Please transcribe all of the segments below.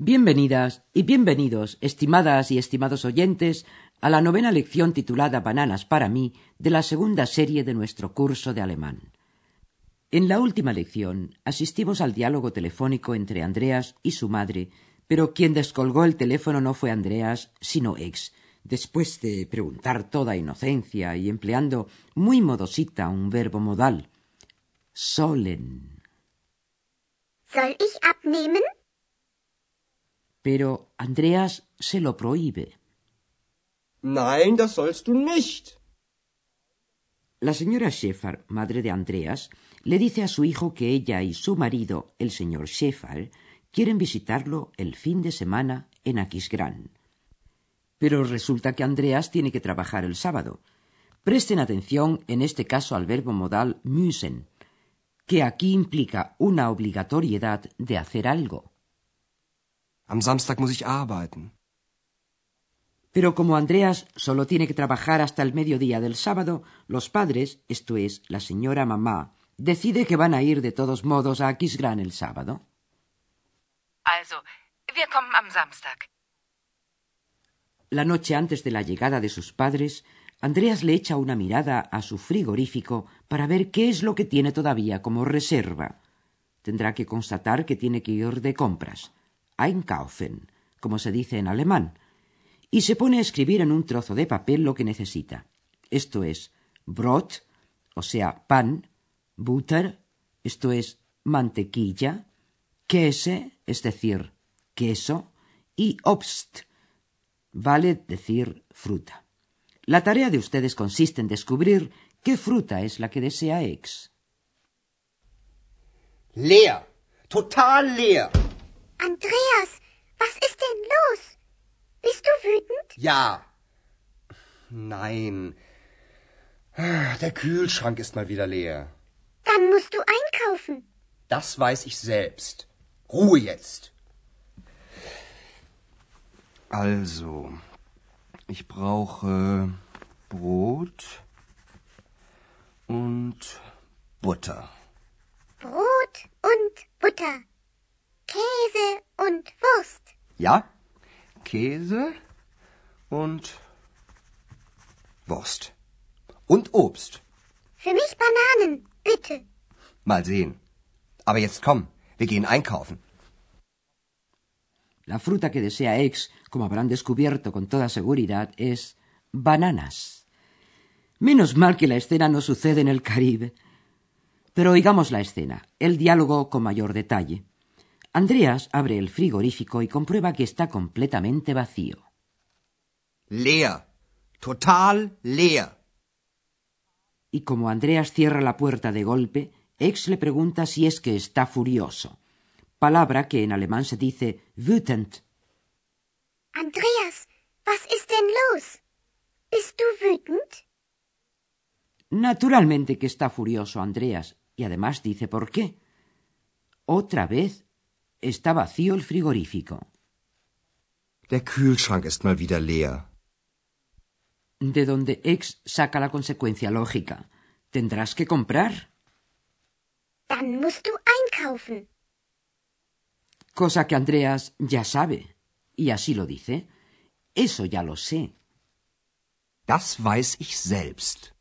Bienvenidas y bienvenidos, estimadas y estimados oyentes, a la novena lección titulada Bananas para mí de la segunda serie de nuestro curso de alemán. En la última lección asistimos al diálogo telefónico entre Andreas y su madre, pero quien descolgó el teléfono no fue Andreas, sino Ex, después de preguntar toda inocencia y empleando muy modosita un verbo modal. Sollen. Soll ich abnehmen? Pero Andreas se lo prohíbe. Nein, das sollst du nicht. La señora Schäfer, madre de Andreas, le dice a su hijo que ella y su marido, el señor Schäfer, quieren visitarlo el fin de semana en Aquisgrán. Pero resulta que Andreas tiene que trabajar el sábado. Presten atención en este caso al verbo modal müssen, que aquí implica una obligatoriedad de hacer algo. Am Samstag muss ich arbeiten. Pero como Andreas solo tiene que trabajar hasta el mediodía del sábado, los padres, esto es, la señora mamá, decide que van a ir de todos modos a Aquisgrán el sábado. Also, wir kommen am Samstag. La noche antes de la llegada de sus padres, Andreas le echa una mirada a su frigorífico para ver qué es lo que tiene todavía como reserva. Tendrá que constatar que tiene que ir de compras, einkaufen, como se dice en alemán, y se pone a escribir en un trozo de papel lo que necesita. Esto es Brot, o sea, pan, Butter, esto es mantequilla, Käse, es decir, queso, y Obst, vale decir fruta. La tarea de ustedes consiste en descubrir qué fruta es la que desea Ex. Leer. Total leer. Andreas, was ist denn los? Bist du wütend? Ja. Nein. Der Kühlschrank ist mal wieder leer. Dann musst du einkaufen. Das weiß ich selbst. Ruhe jetzt. Also, ich brauche Brot und Butter. Brot und Butter. Käse und Wurst. Ja? Käse und Wurst. Und Obst. Für mich Bananen, bitte. Mal sehen. Aber jetzt komm, wir gehen einkaufen. La fruta que desea Ex, como habrán descubierto con toda seguridad, es bananas. Menos mal que la escena no sucede en el Caribe. Pero oigamos la escena, el diálogo con mayor detalle. Andreas abre el frigorífico y comprueba que está completamente vacío. Leer. Total leer. Y como Andreas cierra la puerta de golpe, Ex le pregunta si es que está furioso, palabra que en alemán se dice wütend. Andreas, was ist denn los? Bist du wütend? Naturalmente que está furioso Andreas, y además dice por qué. Otra vez está vacío el frigorífico. Der Kühlschrank ist mal wieder leer. De donde Ex saca la consecuencia lógica. Tendrás que comprar. Dann musst du einkaufen. Cosa que Andreas ya sabe. Y así lo dice. Eso ya lo sé. Das weiß ich selbst.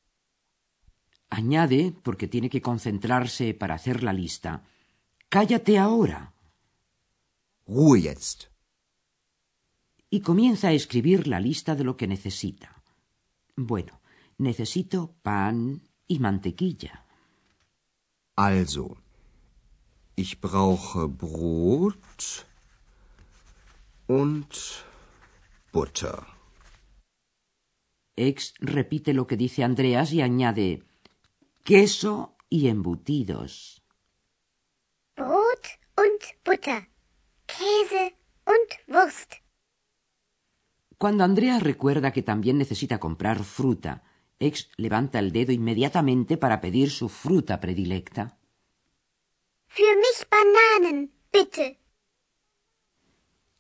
Añade, porque tiene que concentrarse para hacer la lista. Cállate ahora. Ruhe jetzt. Y comienza a escribir la lista de lo que necesita. Bueno, necesito pan y mantequilla. Also, ich brauche Brot und Butter. Ex repite lo que dice Andreas y añade queso y embutidos. Brot und Butter. Käse und Wurst. Cuando Andrea recuerda que también necesita comprar fruta, Ex levanta el dedo inmediatamente para pedir su fruta predilecta. Für mich Bananen, bitte.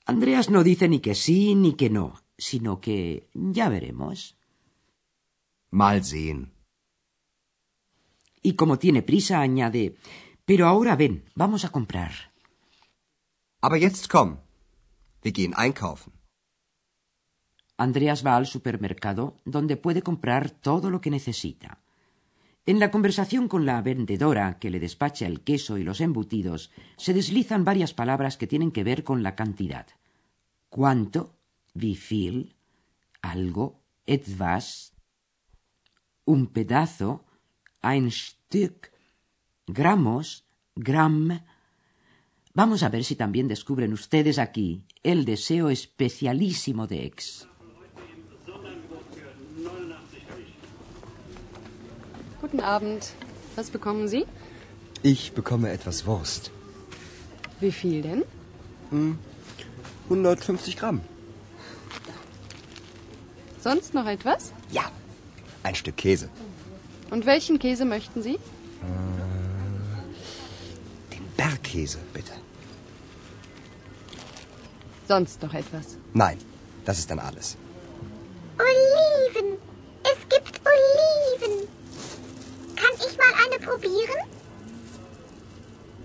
Andreas no dice ni que sí ni que no, sino que ya veremos. Mal sehen. Y como tiene prisa, añade Pero ahora ven, vamos a comprar. Aber jetzt komm. Wir gehen einkaufen. Andreas va al supermercado donde puede comprar todo lo que necesita. En la conversación con la vendedora que le despacha el queso y los embutidos se deslizan varias palabras que tienen que ver con la cantidad. ¿Cuánto? Wie? Algo? Etwas? Un pedazo? Ein Stück? Gramos? Gram? Vamos a ver si también descubren ustedes aquí el deseo especialísimo de Ex. Guten Abend. Was bekommen Sie? Ich bekomme etwas Wurst. Wie viel denn? 150 Gramm. Sonst noch etwas? Ja. Ein Stück Käse. Und welchen Käse möchten Sie? Den Bergkäse, bitte. Sonst noch etwas? Nein, das ist dann alles. Oliven. Es gibt Oliven. Kann ich mal eine probieren?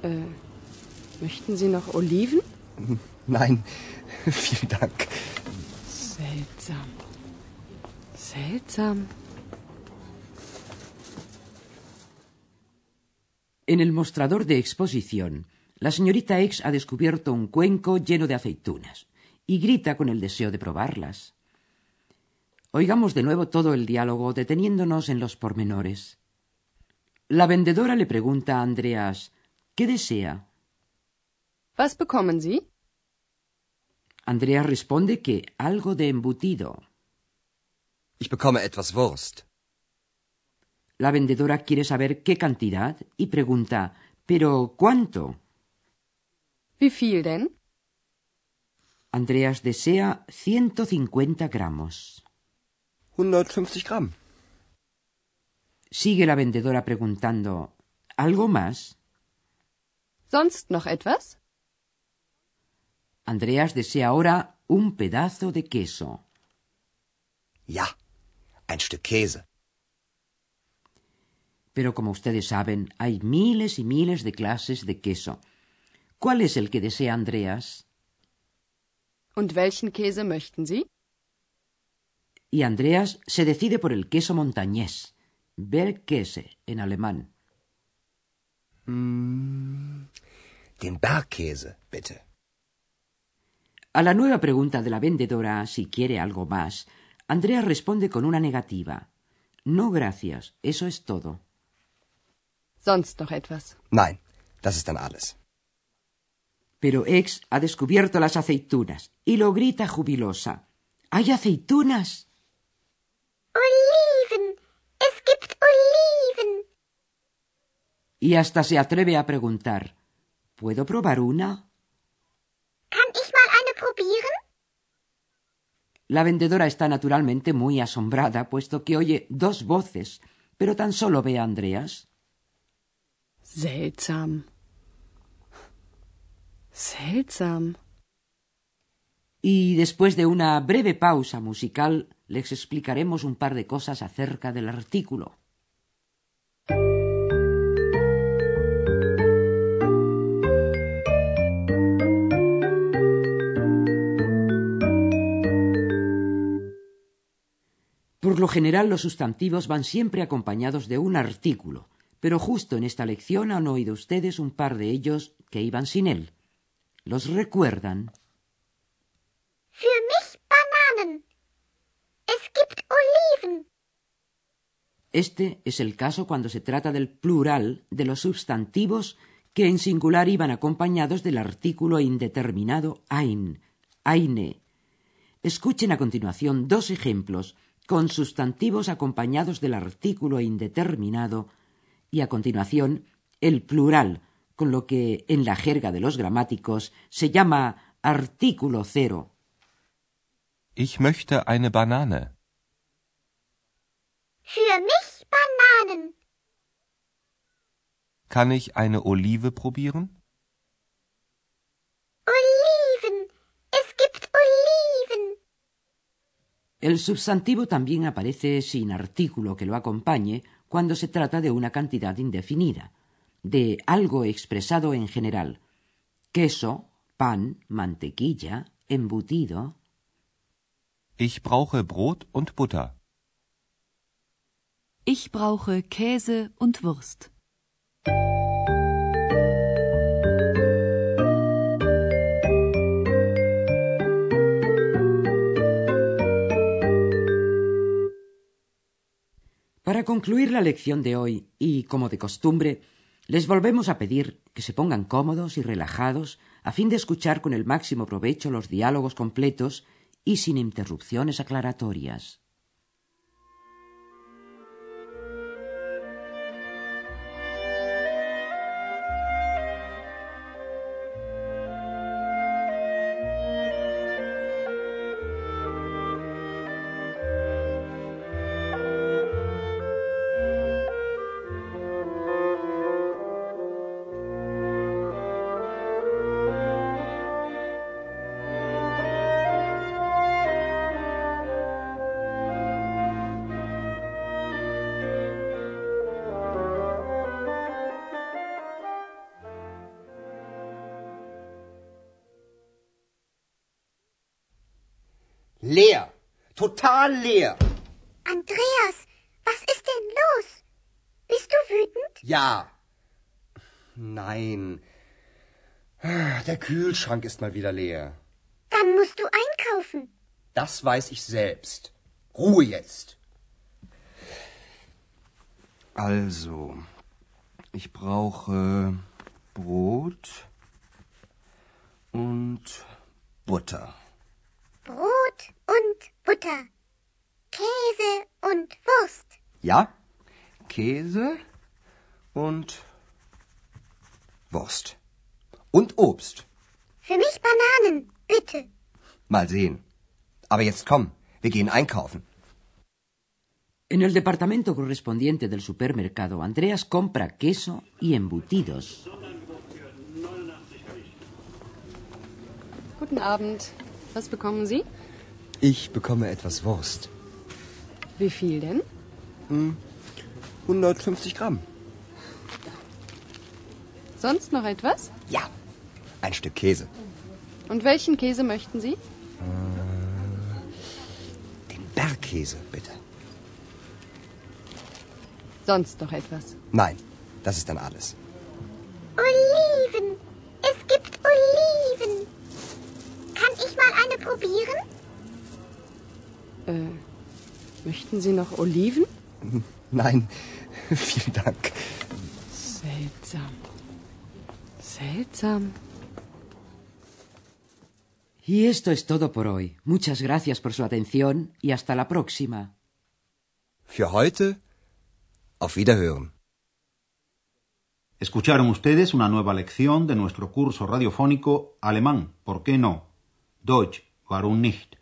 Äh, möchten Sie noch Oliven? Nein, vielen Dank. Seltsam. Seltsam. En el mostrador de exposición, la señorita X ha descubierto un cuenco lleno de aceitunas y grita con el deseo de probarlas. Oigamos de nuevo todo el diálogo deteniéndonos en los pormenores. La vendedora le pregunta a Andreas ¿Qué desea? Was bekommen Sie? Andreas responde que algo de embutido. Ich bekomme etwas Wurst. La vendedora quiere saber qué cantidad y pregunta ¿Pero cuánto? Wie viel denn? Andreas desea 150 gramos. 150 Gramm. Sigue la vendedora preguntando ¿Algo más? Sonst noch etwas? Andreas desea ahora un pedazo de queso. Ja. Ein Stück Käse. Pero como ustedes saben, hay miles y miles de clases de queso. ¿Cuál es el que desea Andreas? Und welchen Käse möchten Sie? Y Andreas se decide por el queso montañés, Bergkäse en alemán. Den Bergkäse, bitte. A la nueva pregunta de la vendedora si quiere algo más, Andreas responde con una negativa. No, gracias, eso es todo. Sonst noch etwas? Nein, das ist dann alles. Pero Ex ha descubierto las aceitunas y lo grita jubilosa. ¡Hay aceitunas! Oliven. Es gibt Oliven. Y hasta se atreve a preguntar ¿Puedo probar una? Kann ich mal eine probieren? La vendedora está naturalmente muy asombrada, puesto que oye dos voces, pero tan solo ve a Andreas. Seltsam. Y después de una breve pausa musical, les explicaremos un par de cosas acerca del artículo. Por lo general, los sustantivos van siempre acompañados de un artículo, pero justo en esta lección han oído ustedes un par de ellos que iban sin él. ¿Los recuerdan? Für mich Bananen. Es gibt Oliven. Este es el caso cuando se trata del plural de los sustantivos que en singular iban acompañados del artículo indeterminado ein, eine. Escuchen a continuación dos ejemplos con sustantivos acompañados del artículo indeterminado y a continuación el plural, con lo que en la jerga de los gramáticos se llama artículo cero. Ich möchte eine Banane. Für mich Bananen. Kann ich eine Olive probieren? Oliven. Es gibt Oliven. El substantivo también aparece sin artículo que lo acompañe cuando se trata de una cantidad indefinida, de algo expresado en general. Queso, pan, mantequilla, embutido. Ich brauche Brot und Butter. Ich brauche Käse und Wurst. Para concluir la lección de hoy, y como de costumbre, les volvemos a pedir que se pongan cómodos y relajados a fin de escuchar con el máximo provecho los diálogos completos y sin interrupciones aclaratorias. Leer. Total leer. Andreas, was ist denn los? Bist du wütend? Ja. Nein. Der Kühlschrank ist mal wieder leer. Dann musst du einkaufen. Das weiß ich selbst. Ruhe jetzt. Also, ich brauche Brot und Butter. Brot und Butter. Käse und Wurst. Ja, Käse und Wurst. Und Obst. Für mich Bananen, bitte. Mal sehen. Aber jetzt komm, wir gehen einkaufen. En el departamento correspondiente del supermercado, Andreas compra queso y embutidos. Guten Abend. Was bekommen Sie? Ich bekomme etwas Wurst. Wie viel denn? 150 Gramm. Sonst noch etwas? Ja, ein Stück Käse. Und welchen Käse möchten Sie? Den Bergkäse, bitte. Sonst noch etwas? Nein, das ist dann alles. Möchten Sie noch Oliven? Nein, vielen Dank. Seltsam. Seltsam. Y esto es todo por hoy. Muchas gracias por su atención y hasta la próxima. Für heute, auf Wiederhören. Escucharon ustedes una nueva lección de nuestro curso radiofónico Alemán, ¿por qué no? Deutsch, warum nicht?